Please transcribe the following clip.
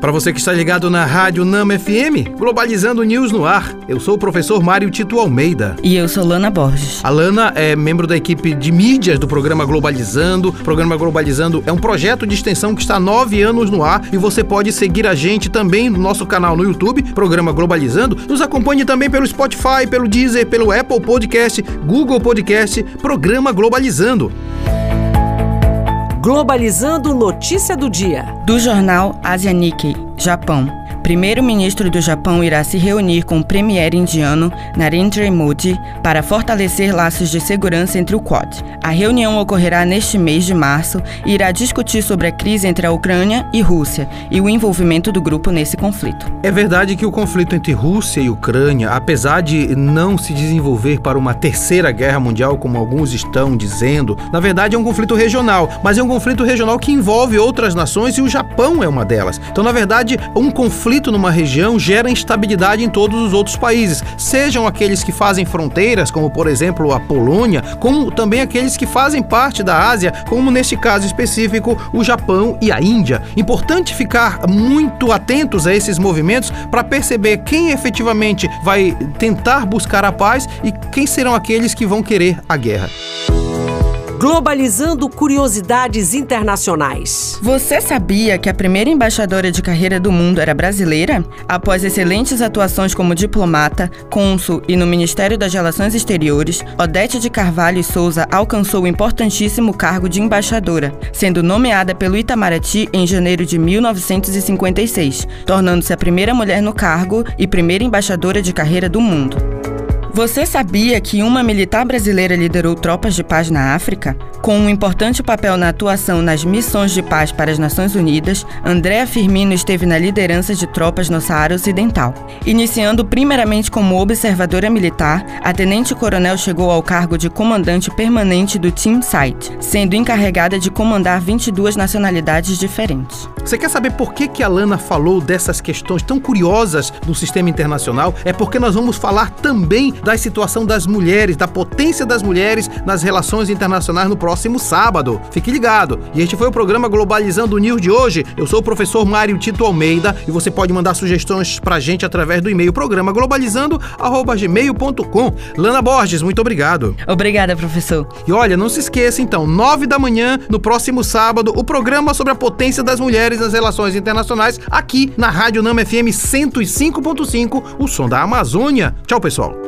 Para você que está ligado na Rádio Nama FM, Globalizando News no ar, eu sou o professor Mário Tito Almeida. E eu sou Lana Borges. A Lana é membro da equipe de mídias do programa Globalizando. O programa Globalizando é um projeto de extensão que está há nove anos no ar e você pode seguir a gente também no nosso canal no YouTube, Programa Globalizando. Nos acompanhe também pelo Spotify, pelo Deezer, pelo Apple Podcast, Google Podcast, Programa Globalizando. Globalizando notícia do dia. Do jornal Asia Nikkei, Japão. Primeiro-ministro do Japão irá se reunir com o premier indiano Narendra Modi para fortalecer laços de segurança entre o Quad. A reunião ocorrerá neste mês de março e irá discutir sobre a crise entre a Ucrânia e Rússia e o envolvimento do grupo nesse conflito. É verdade que o conflito entre Rússia e Ucrânia, apesar de não se desenvolver para uma terceira guerra mundial, como alguns estão dizendo, na verdade é um conflito regional, mas é um conflito regional que envolve outras nações e o Japão é uma delas. Então, na verdade, um conflito conflito numa região gera instabilidade em todos os outros países, sejam aqueles que fazem fronteiras, como por exemplo a Polônia, como também aqueles que fazem parte da Ásia, como neste caso específico o Japão e a Índia. Importante ficar muito atentos a esses movimentos para perceber quem efetivamente vai tentar buscar a paz e quem serão aqueles que vão querer a guerra. Globalizando curiosidades internacionais. Você sabia que a primeira embaixadora de carreira do mundo era brasileira? Após excelentes atuações como diplomata, cônsul e no Ministério das Relações Exteriores, Odete de Carvalho e Souza alcançou o importantíssimo cargo de embaixadora, sendo nomeada pelo Itamaraty em janeiro de 1956, tornando-se a primeira mulher no cargo e primeira embaixadora de carreira do mundo. Você sabia que uma militar brasileira liderou tropas de paz na África? Com um importante papel na atuação nas missões de paz para as Nações Unidas, Andréa Firmino esteve na liderança de tropas no Saara Ocidental. Iniciando primeiramente como observadora militar, a tenente-coronel chegou ao cargo de comandante permanente do Team Site, sendo encarregada de comandar 22 nacionalidades diferentes. Você quer saber por que, que a Lana falou dessas questões tão curiosas do sistema internacional? É porque nós vamos falar também da situação das mulheres, da potência das mulheres nas relações internacionais no próximo sábado. Fique ligado. E este foi o programa Globalizando o News de hoje. Eu sou o professor Mário Tito Almeida e você pode mandar sugestões pra gente através do e-mail programa globalizando@gmail.com. Lana Borges, muito obrigado. Obrigada, professor. E olha, não se esqueça então, nove da manhã no próximo sábado, o programa sobre a potência das mulheres das Relações Internacionais, aqui na Rádio Nama FM 105.5, o som da Amazônia. Tchau, pessoal.